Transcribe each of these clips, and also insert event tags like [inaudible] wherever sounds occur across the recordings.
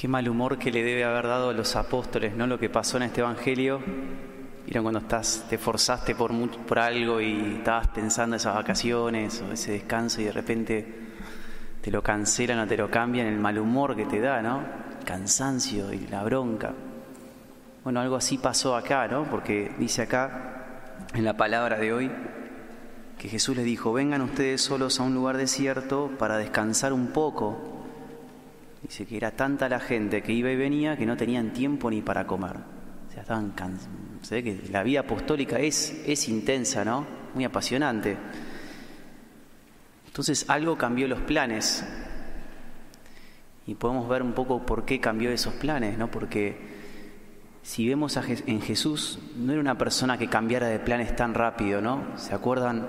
Qué mal humor que le debe haber dado a los apóstoles, ¿no? Lo que pasó en este evangelio. Vieron cuando estás, te forzaste por, por algo y estabas pensando esas vacaciones o ese descanso y de repente te lo cancelan o te lo cambian, el mal humor que te da, ¿no? cansancio y la bronca. Bueno, algo así pasó acá, ¿no? Porque dice acá en la palabra de hoy que Jesús les dijo, vengan ustedes solos a un lugar desierto para descansar un poco Dice que era tanta la gente que iba y venía que no tenían tiempo ni para comer. O sea, estaban cansados. Se ve que la vida apostólica es, es intensa, ¿no? Muy apasionante. Entonces algo cambió los planes. Y podemos ver un poco por qué cambió esos planes, ¿no? Porque si vemos en Jesús, no era una persona que cambiara de planes tan rápido, ¿no? ¿Se acuerdan?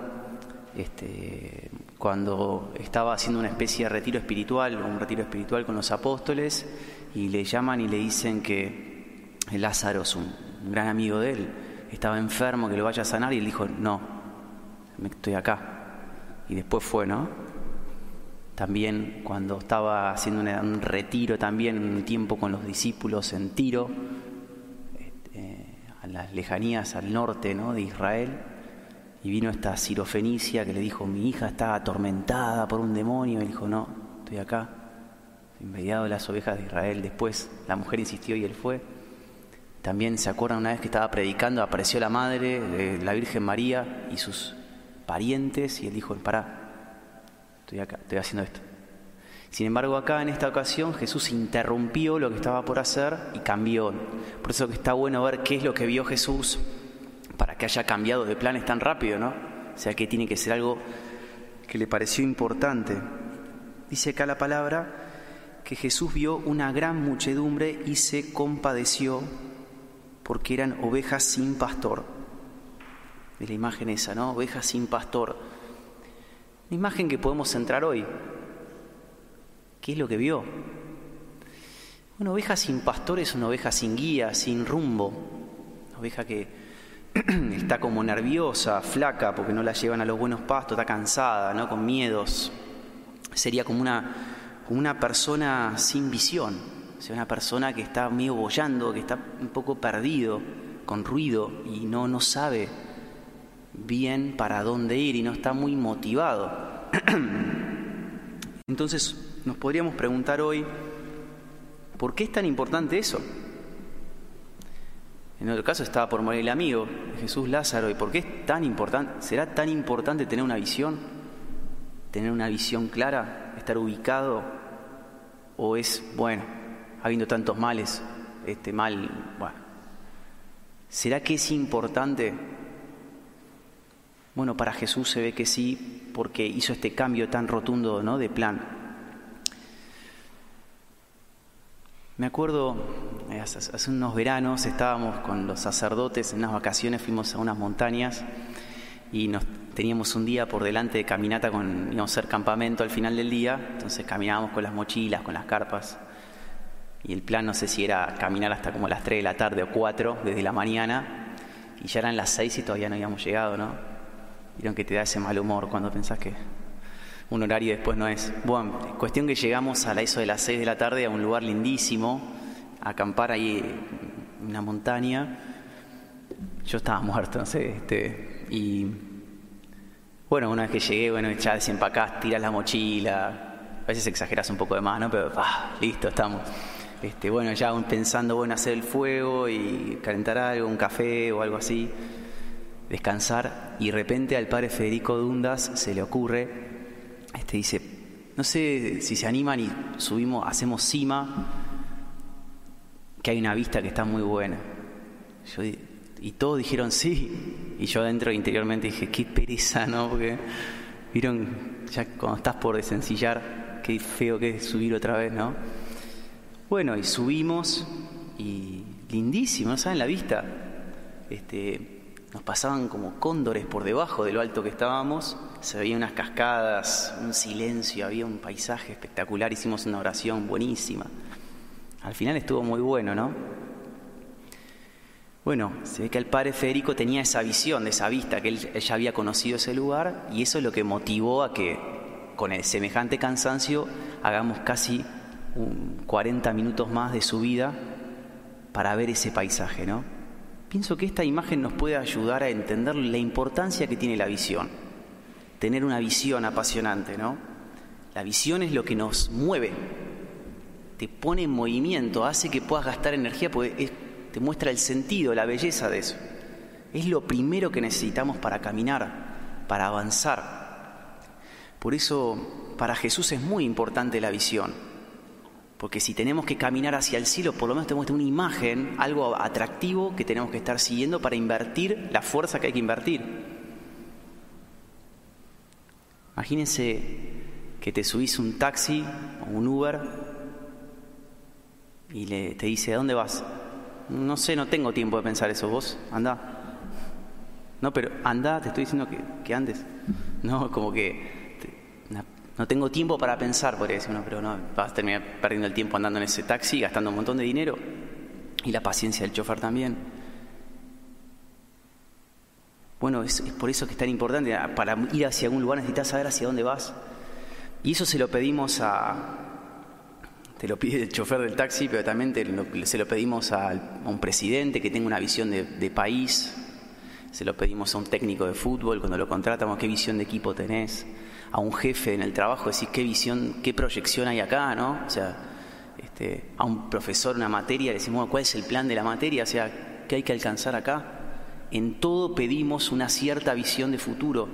Este, cuando estaba haciendo una especie de retiro espiritual, un retiro espiritual con los apóstoles, y le llaman y le dicen que Lázaro un, gran amigo de él, estaba enfermo, que lo vaya a sanar, y él dijo, no, estoy acá. Y después fue, ¿no? También cuando estaba haciendo un retiro, también un tiempo con los discípulos en Tiro, este, a las lejanías al norte ¿no? de Israel, y vino esta sirofenicia que le dijo, mi hija está atormentada por un demonio. Y él dijo, no, estoy acá, enviado de las ovejas de Israel. Después la mujer insistió y él fue. También se acuerdan una vez que estaba predicando, apareció la madre de la Virgen María y sus parientes y él dijo, pará, estoy acá, estoy haciendo esto. Sin embargo, acá en esta ocasión Jesús interrumpió lo que estaba por hacer y cambió. Por eso que está bueno ver qué es lo que vio Jesús para que haya cambiado de planes tan rápido, ¿no? O sea que tiene que ser algo que le pareció importante. Dice acá la palabra que Jesús vio una gran muchedumbre y se compadeció porque eran ovejas sin pastor. De la imagen esa, ¿no? Ovejas sin pastor. La imagen que podemos entrar hoy. ¿Qué es lo que vio? Una oveja sin pastor es una oveja sin guía, sin rumbo. Una oveja que [clears throat] está como nerviosa, flaca, porque no la llevan a los buenos pastos, está cansada, ¿no? con miedos. Sería como una, una persona sin visión, o sea, una persona que está medio bollando, que está un poco perdido, con ruido y no, no sabe bien para dónde ir y no está muy motivado. [clears throat] Entonces nos podríamos preguntar hoy, ¿por qué es tan importante eso? En otro caso estaba por morir el amigo, Jesús Lázaro. ¿Y por qué es tan importante? ¿Será tan importante tener una visión? ¿Tener una visión clara? ¿Estar ubicado? ¿O es, bueno, habiendo tantos males, este mal. ¿Será que es importante? Bueno, para Jesús se ve que sí, porque hizo este cambio tan rotundo ¿no? de plan. Me acuerdo, hace, unos veranos estábamos con los sacerdotes en unas vacaciones, fuimos a unas montañas y nos teníamos un día por delante de caminata con, íbamos a hacer campamento al final del día, entonces caminábamos con las mochilas, con las carpas. Y el plan no sé si era caminar hasta como las 3 de la tarde o 4 desde la mañana, y ya eran las 6 y todavía no habíamos llegado, ¿no? Vieron que te da ese mal humor cuando pensás que un horario después no es. Bueno, cuestión que llegamos a la eso de las 6 de la tarde a un lugar lindísimo, acampar ahí en una montaña. Yo estaba muerto, no sé, este, y bueno, una vez que llegué, bueno, ya desempacás, tiras la mochila, a veces exageras un poco de más, ¿no? Pero, ah, listo, estamos. Este, bueno, ya pensando, bueno, hacer el fuego y calentar algo, un café o algo así, descansar, y de repente al padre Federico Dundas se le ocurre este dice, no sé si se animan y subimos, hacemos cima, que hay una vista que está muy buena. y todos dijeron sí, y yo adentro interiormente dije, qué pereza, ¿no? Porque vieron, ya cuando estás por desencillar, qué feo que es subir otra vez, ¿no? Bueno, y subimos y lindísimo, ¿no saben la vista? Este, nos pasaban como cóndores por debajo de lo alto que estábamos, se veían unas cascadas, un silencio, había un paisaje espectacular, hicimos una oración buenísima. Al final estuvo muy bueno, ¿no? Bueno, se ve que el padre Federico tenía esa visión, de esa vista, que él, ya había conocido ese lugar y eso es lo que motivó a que con el semejante cansancio hagamos casi 40 minutos más de su vida para ver ese paisaje, ¿no? Pienso que esta imagen nos puede ayudar a entender la importancia que tiene la visión. Tener una visión apasionante, ¿no? La visión es lo que nos mueve, te pone en movimiento, hace que puedas gastar energía, te muestra el sentido, la belleza de eso. Es lo primero que necesitamos para caminar, para avanzar. Por eso, para Jesús es muy importante la visión. Porque si tenemos que caminar hacia el cielo, por lo menos tenemos una imagen, algo atractivo que tenemos que estar siguiendo para invertir la fuerza que hay que invertir. Imagínense que te subís un taxi o un Uber y le, te dice, ¿a dónde vas? No sé, no tengo tiempo de pensar eso. Vos, anda. No, pero anda, te estoy diciendo que, que andes. [laughs] No, como que no tengo tiempo para pensar, podría decir uno, pero no, vas a terminar perdiendo el tiempo andando en ese taxi, gastando un montón de dinero y la paciencia del chofer también. Bueno, es, por eso que es tan importante. Para ir hacia algún lugar necesitas saber hacia dónde vas. Y eso se lo pedimos a. Te lo pide el chofer del taxi, pero también se lo pedimos a, un presidente que tenga una visión de, país. Se lo pedimos a un técnico de fútbol cuando lo contratamos, qué visión de equipo tenés a un jefe en el trabajo, decir qué visión, qué proyección hay acá, ¿no? O sea, este, a un profesor una materia, decimos, ¿cuál es el plan de la materia? O sea, ¿qué hay que alcanzar acá? En todo pedimos una cierta visión de futuro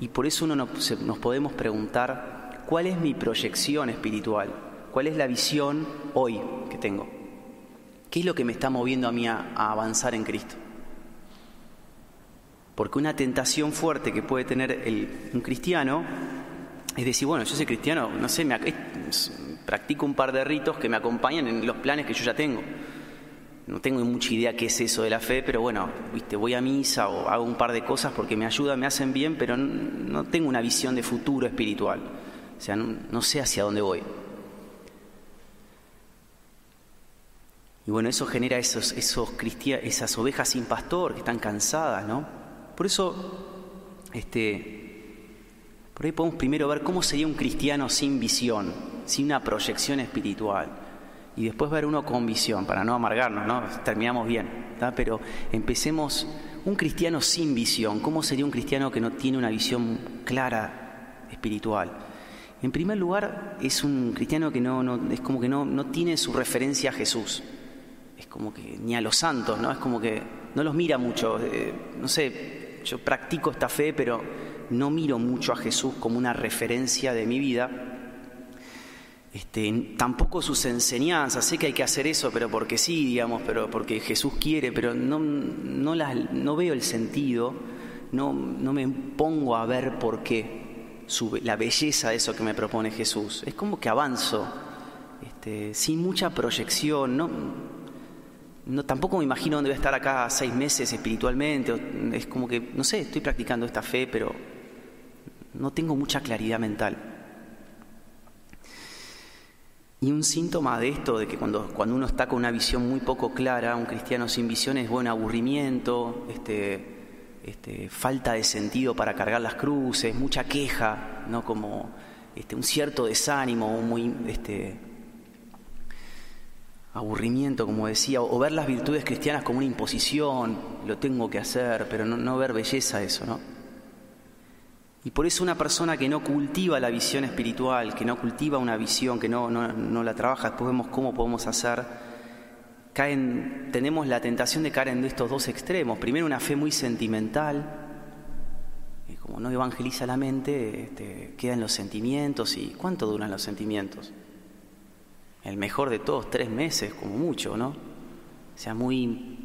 y por eso uno nos, nos podemos preguntar, ¿cuál es mi proyección espiritual? ¿Cuál es la visión hoy que tengo? ¿Qué es lo que me está moviendo a mí a, avanzar en Cristo? Porque una tentación fuerte que puede tener el, un cristiano es decir, bueno, yo soy cristiano, no sé, me, practico un par de ritos que me acompañan en los planes que yo ya tengo. No tengo mucha idea qué es eso de la fe, pero bueno, viste, voy a misa o hago un par de cosas porque me ayudan, me hacen bien, pero no, tengo una visión de futuro espiritual. O sea, no, sé hacia dónde voy. Y bueno, eso genera esos, esos esas ovejas sin pastor que están cansadas, ¿no? Por eso, este, por ahí podemos primero ver cómo sería un cristiano sin visión, sin una proyección espiritual. Y después ver uno con visión, para no amargarnos, ¿no? Terminamos bien. Pero empecemos, un cristiano sin visión, ¿cómo sería un cristiano que no tiene una visión clara espiritual? En primer lugar, es un cristiano que no, no es como que no, no tiene su referencia a Jesús. Como que ni a los santos, ¿no? Es como que no los mira mucho. Eh, no sé, yo practico esta fe, pero no miro mucho a Jesús como una referencia de mi vida. Este, tampoco sus enseñanzas, sé que hay que hacer eso, pero porque sí, digamos, pero porque Jesús quiere, pero no, no, no veo el sentido, no, no me pongo a ver por qué, la belleza de eso que me propone Jesús. Es como que avanzo, este, sin mucha proyección, no, no, tampoco me imagino dónde voy a estar acá seis meses espiritualmente, es como que, no sé, estoy practicando esta fe, pero no tengo mucha claridad mental. Y un síntoma de esto, de que cuando, cuando uno está con una visión muy poco clara, un cristiano sin visión es buen aburrimiento, este, este, falta de sentido para cargar las cruces, mucha queja, ¿no? como este, un cierto desánimo, muy este, aburrimiento, como decía, o ver las virtudes cristianas como una imposición, lo tengo que hacer, pero no, ver belleza eso, ¿no? Y por eso una persona que no cultiva la visión espiritual, que no cultiva una visión, que no, no, la trabaja, después vemos cómo podemos hacer, caen, tenemos la tentación de caer en estos dos extremos. Primero una fe muy sentimental, y como no evangeliza la mente, este, quedan los sentimientos y ¿cuánto duran los sentimientos? El mejor de todos, tres meses como mucho, ¿no? O sea, muy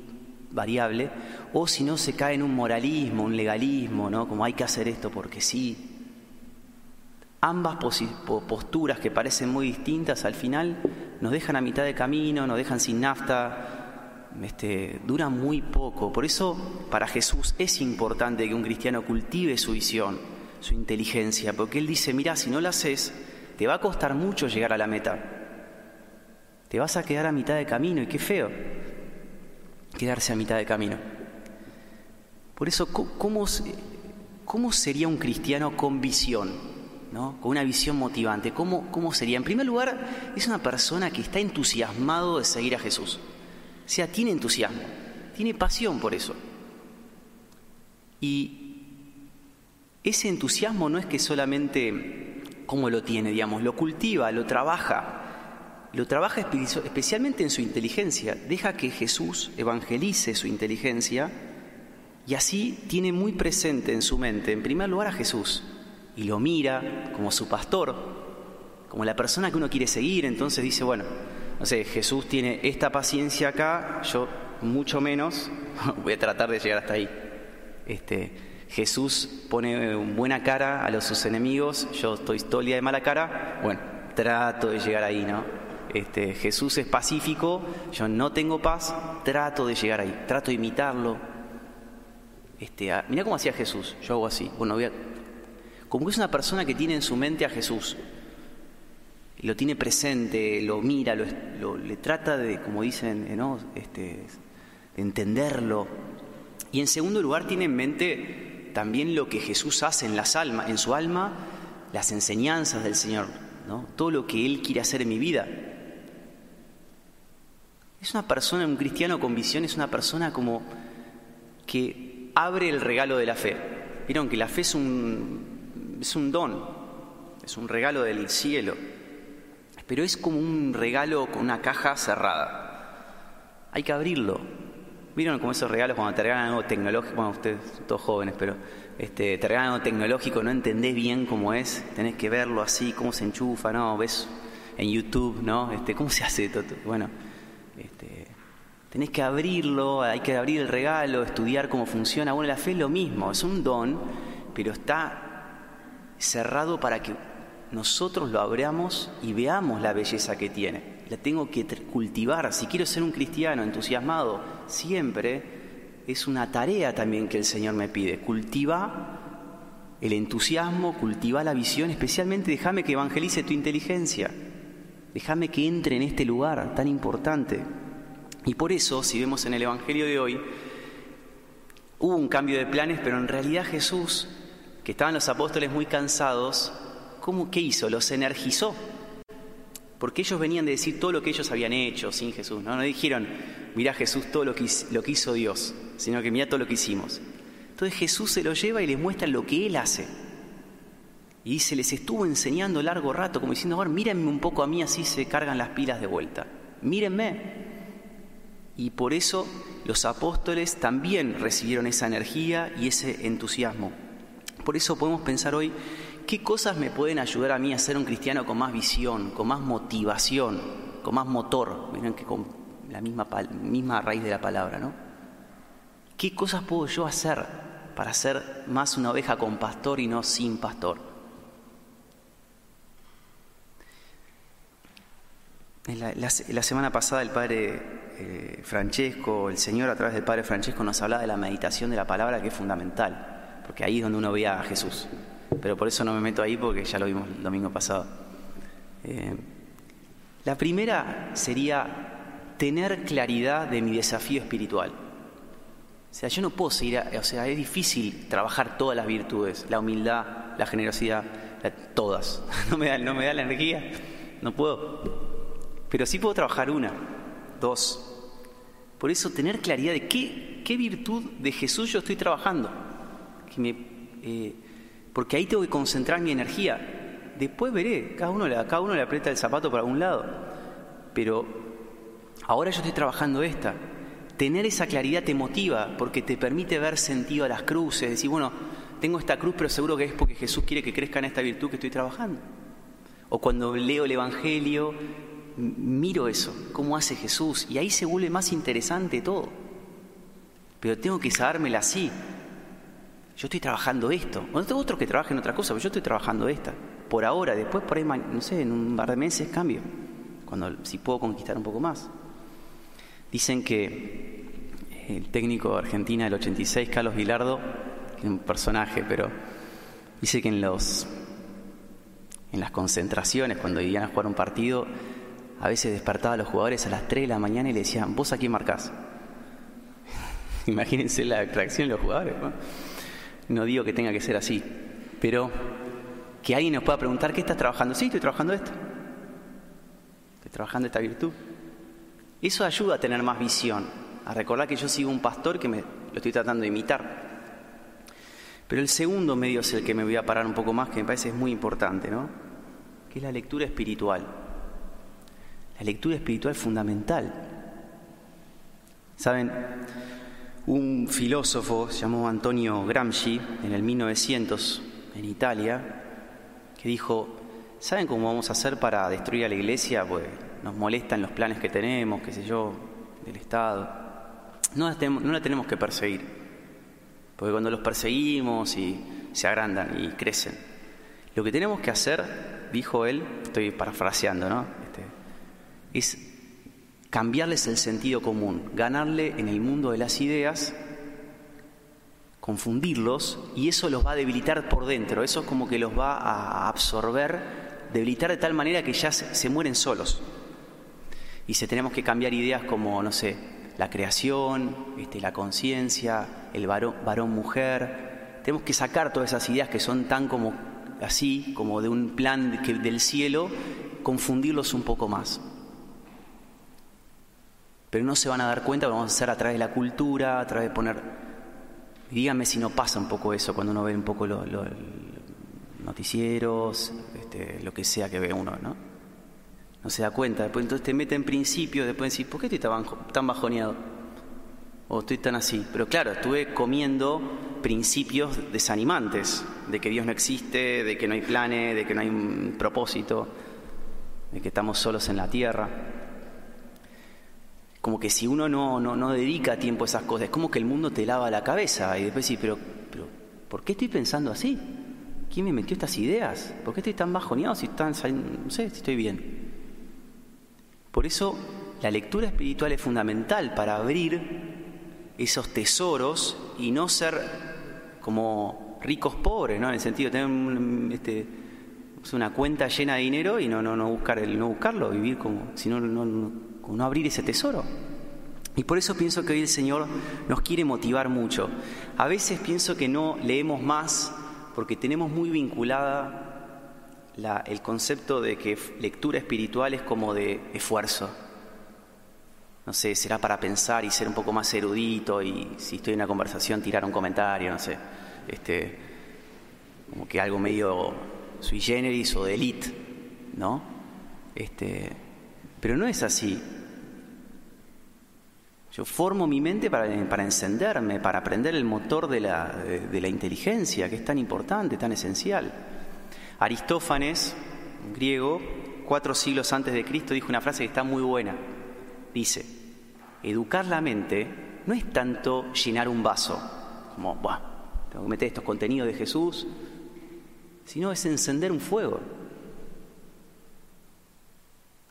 variable, o si no se cae en un moralismo, un legalismo, ¿no? Como hay que hacer esto porque sí. Ambas posturas que parecen muy distintas al final nos dejan a mitad de camino, nos dejan sin nafta, este, duran muy poco. Por eso para Jesús es importante que un cristiano cultive su visión, su inteligencia, porque Él dice, mira, si no lo haces, te va a costar mucho llegar a la meta. Te vas a quedar a mitad de camino y qué feo quedarse a mitad de camino. Por eso, ¿cómo, cómo sería un cristiano con visión? ¿no? con una visión motivante, ¿cómo, ¿cómo sería? En primer lugar, es una persona que está entusiasmado de seguir a Jesús. O sea, tiene entusiasmo, tiene pasión por eso. Y ese entusiasmo no es que solamente cómo lo tiene, digamos, lo cultiva, lo trabaja, lo trabaja especialmente en su inteligencia, deja que Jesús evangelice su inteligencia y así tiene muy presente en su mente, en primer lugar, a Jesús y lo mira como su pastor, como la persona que uno quiere seguir, entonces dice, bueno, no sé, Jesús tiene esta paciencia acá, yo mucho menos, [laughs] voy a tratar de llegar hasta ahí. Este, Jesús pone buena cara a los sus enemigos, yo estoy todo de mala cara, bueno, trato de llegar ahí, ¿no? Este, Jesús es pacífico, yo no tengo paz, trato de llegar ahí, trato de imitarlo. Este, mira cómo hacía Jesús, yo hago así. Bueno, voy como que es una persona que tiene en su mente a Jesús, lo tiene presente, lo mira, lo, le trata de, como dicen, eh, ¿no? este, entenderlo. Y en segundo lugar tiene en mente también lo que Jesús hace en las almas, en su alma, las enseñanzas del Señor, ¿no? todo lo que Él quiere hacer en mi vida. Es una persona, un cristiano con visión, es una persona como que abre el regalo de la fe. Vieron que la fe es un, es un don, es un regalo del cielo, pero es como un regalo con una caja cerrada. Hay que abrirlo. ¿Vieron como esos regalos cuando te regalan algo tecnológico? Bueno, ustedes son todos jóvenes, pero este, te regalan algo tecnológico, no entendés bien cómo es, tenés que verlo así, cómo se enchufa, ¿no? Ves en YouTube, ¿no? Este, ¿Cómo se hace todo? Bueno, este, tenés que abrirlo, hay que abrir el regalo, estudiar cómo funciona. Bueno, la fe es lo mismo, es un don, pero está cerrado para que nosotros lo abramos y veamos la belleza que tiene. La tengo que cultivar. Si quiero ser un cristiano entusiasmado, siempre es una tarea también que el Señor me pide. Cultiva el entusiasmo, cultiva la visión, especialmente déjame que evangelice tu inteligencia. Déjame que entre en este lugar tan importante. Y por eso, si vemos en el Evangelio de hoy, hubo un cambio de planes, pero en realidad Jesús, que estaban los apóstoles muy cansados, ¿cómo, ¿qué hizo? Los energizó. Porque ellos venían de decir todo lo que ellos habían hecho sin Jesús. No, no dijeron, mira Jesús todo lo que, lo hizo Dios, sino que mira todo lo que hicimos. Entonces Jesús se lo lleva y les muestra lo que Él hace. Y se les estuvo enseñando largo rato, como diciendo, ahora mírenme un poco a mí, así se cargan las pilas de vuelta. Mírenme. Y por eso los apóstoles también recibieron esa energía y ese entusiasmo. Por eso podemos pensar hoy, ¿qué cosas me pueden ayudar a mí a ser un cristiano con más visión, con más motivación, con más motor? Miren que con la misma, misma raíz de la palabra, ¿no? ¿Qué cosas puedo yo hacer para ser más una oveja con pastor y no sin pastor? La, semana pasada el padre eh, Francesco, el Señor a través del padre Francesco nos hablaba de la meditación de la palabra que es fundamental, porque ahí es donde uno ve a Jesús. Pero por eso no me meto ahí porque ya lo vimos el domingo pasado. Eh, la primera sería tener claridad de mi desafío espiritual. O sea, yo no puedo seguir, o sea, es difícil trabajar todas las virtudes, la humildad, la generosidad, todas. [laughs] No me, da, no me da la energía, no puedo. Pero sí puedo trabajar una, dos. Por eso tener claridad de qué, qué virtud de Jesús yo estoy trabajando. Que me, eh, porque ahí tengo que concentrar mi energía. Después veré, cada uno, cada uno le aprieta el zapato para un lado. Pero ahora yo estoy trabajando esta. Tener esa claridad te motiva porque te permite ver sentido a las cruces. Decir, bueno, tengo esta cruz, pero seguro que es porque Jesús quiere que crezca en esta virtud que estoy trabajando. O cuando leo el Evangelio, miro eso, cómo hace Jesús, y ahí se vuelve más interesante todo. Pero tengo que sabérmela así. Yo estoy trabajando esto. O no tengo otros que trabajen otra cosa, pero yo estoy trabajando esta. Por ahora, después por ahí, no sé, en un par de meses cambio. Cuando si puedo conquistar un poco más. Dicen que el técnico de Argentina del 86, Carlos Vilardo, que es un personaje, pero dice que en los en las concentraciones, cuando iban a jugar un partido, a veces despertaba a los jugadores a las 3 de la mañana y le decían, vos aquí marcás. [laughs] Imagínense la atracción de los jugadores. ¿no? no digo que tenga que ser así, pero Que alguien nos pueda preguntar, ¿qué estás trabajando? Sí, estoy trabajando esto. Estoy trabajando esta virtud. Eso ayuda a tener más visión, a recordar que yo sigo un pastor que me lo estoy tratando de imitar. Pero el segundo medio es el que me voy a parar un poco más, que me parece es muy importante, ¿no? Que es la lectura espiritual. La lectura espiritual es fundamental. ¿Saben? Un filósofo llamó Antonio Gramsci en el 1900 en Italia, que dijo, ¿saben cómo vamos a hacer para destruir a la iglesia? Pues nos molestan los planes que tenemos, qué sé yo, del Estado. No la tenemos, no la tenemos que perseguir, porque cuando los perseguimos y se agrandan y crecen, lo que tenemos que hacer, dijo él, estoy parafraseando, ¿no? Es cambiarles el sentido común, ganarle en el mundo de las ideas, confundirlos y eso los va a debilitar por dentro, eso es como que los va a absorber, debilitar de tal manera que ya se mueren solos. Y si tenemos que cambiar ideas como, no sé, la creación, este, la conciencia, el varón-mujer, tenemos que sacar todas esas ideas que son tan como así, como de un plan del cielo, confundirlos un poco más. Pero no se van a dar cuenta, vamos a hacer a través de la cultura, a través de poner... Díganme si no pasa un poco eso cuando uno ve un poco los noticieros, este, lo que sea que ve uno, ¿no? no se da cuenta. Después entonces te mete en principio, después decís, ¿por qué estoy tan bajoneado? O estoy tan así. Pero claro, estuve comiendo principios desanimantes, de que Dios no existe, de que no hay planes, de que no hay un propósito, de que estamos solos en la tierra. Como que si uno no, no, no dedica tiempo a esas cosas, es como que el mundo te lava la cabeza y después decís, pero, pero ¿por qué estoy pensando así? ¿Quién me metió estas ideas? ¿Por qué estoy tan bajoneado si están No sé si estoy bien. Por eso la lectura espiritual es fundamental para abrir esos tesoros y no ser como ricos pobres, ¿no? En el sentido de tener este, una cuenta llena de dinero y no, no, no, buscar el, no buscarlo, vivir como, no, no abrir ese tesoro. Y por eso pienso que hoy el Señor nos quiere motivar mucho. A veces pienso que no leemos más porque tenemos muy vinculada el concepto de que lectura espiritual es como de esfuerzo. No sé, será para pensar y ser un poco más erudito y si estoy en una conversación tirar un comentario, no sé, este, como que algo medio sui generis o de elite, ¿no? Este, pero no es así. Yo formo mi mente para, encenderme, para aprender el motor de la, de la inteligencia, que es tan importante, tan esencial. Aristófanes, griego, cuatro siglos antes de Cristo, dijo una frase que está muy buena. Dice, educar la mente no es tanto llenar un vaso, como, Buah, tengo que meter estos contenidos de Jesús, sino es encender un fuego.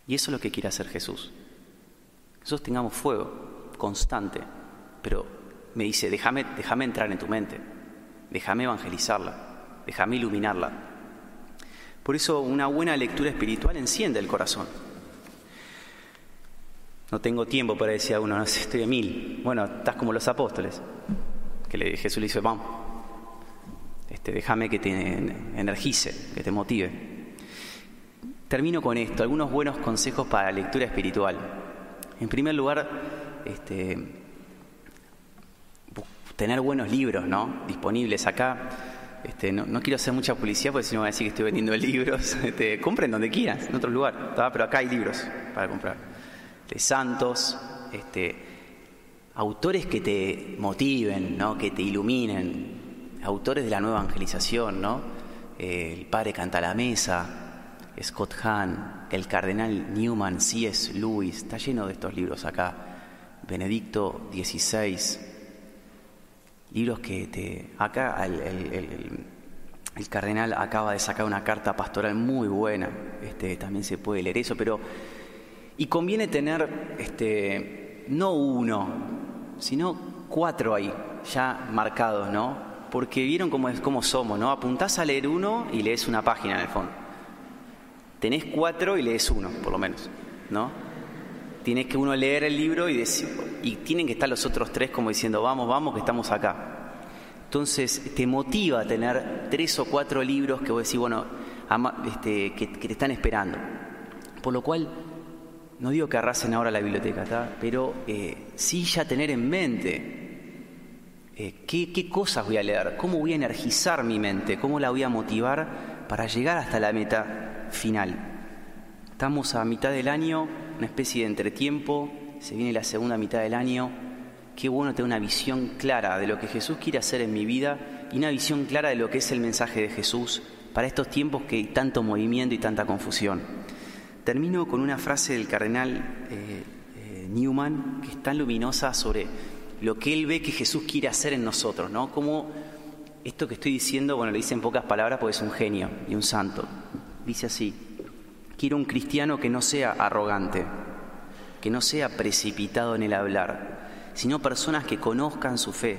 Y eso es lo que quiere hacer Jesús. Nosotros tengamos fuego constante, pero me dice, déjame, déjame entrar en tu mente, déjame evangelizarla, déjame iluminarla, por eso una buena lectura espiritual enciende el corazón. No tengo tiempo para decir a uno, no sé, estoy a mil. Bueno, estás como los apóstoles. Que le, Jesús le dice, vamos, este, déjame que te energice, que te motive. Termino con esto, algunos buenos consejos para la lectura espiritual. En primer lugar, este, tener buenos libros ¿no? disponibles acá. Este, no, quiero hacer mucha publicidad porque si no me a decir que estoy vendiendo [laughs] libros. Este, compren donde quieran, en otro lugar, pero acá hay libros para comprar. De santos, este, autores que te motiven, ¿no? que te iluminen, autores de la nueva evangelización, ¿no? el padre canta la mesa, Scott Hahn, el cardenal Newman, C.S. Lewis, está lleno de estos libros acá, Benedicto XVI, libros que te... Acá el, cardenal acaba de sacar una carta pastoral muy buena, este, también se puede leer eso, pero... Y conviene tener este, no uno, sino cuatro ahí, ya marcados, ¿no? Porque vieron cómo, es, cómo somos, ¿no? Apuntás a leer uno y lees una página en el fondo. Tenés cuatro y lees uno, por lo menos, ¿no? Tienes que uno leer el libro y, y tienen que estar los otros tres como diciendo, vamos, vamos, que estamos acá. Entonces te motiva tener tres o cuatro libros que vos decís, bueno, este, que, te están esperando. Por lo cual, no digo que arrasen ahora la biblioteca, pero eh, sí ya tener en mente eh, ¿qué, ¿qué, cosas voy a leer, cómo voy a energizar mi mente, cómo la voy a motivar para llegar hasta la meta final. Estamos a mitad del año, una especie de entretiempo, se viene la segunda mitad del año. Qué bueno tener una visión clara de lo que Jesús quiere hacer en mi vida y una visión clara de lo que es el mensaje de Jesús para estos tiempos que hay tanto movimiento y tanta confusión. Termino con una frase del cardenal eh, eh, Newman que es tan luminosa sobre lo que él ve que Jesús quiere hacer en nosotros, ¿no? Esto que estoy diciendo, bueno, lo dice en pocas palabras porque es un genio y un santo. Dice así, quiero un cristiano que no sea arrogante, que no sea precipitado en el hablar, sino personas que conozcan su fe,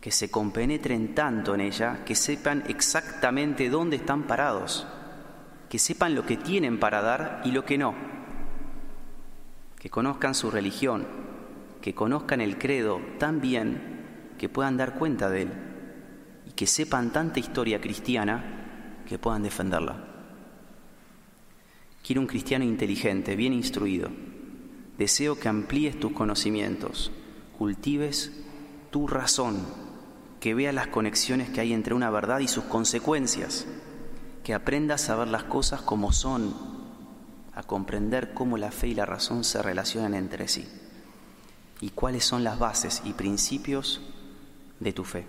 que se compenetren tanto en ella, que sepan exactamente dónde están parados, que sepan lo que tienen para dar y lo que no, que conozcan su religión, que conozcan el credo tan bien que puedan dar cuenta de él que sepan tanta historia cristiana que puedan defenderla. Quiero un cristiano inteligente, bien instruido. Deseo que amplíes tus conocimientos, cultives tu razón, que veas las conexiones que hay entre una verdad y sus consecuencias, que aprendas a ver las cosas como son, a comprender cómo la fe y la razón se relacionan entre sí y cuáles son las bases y principios de tu fe.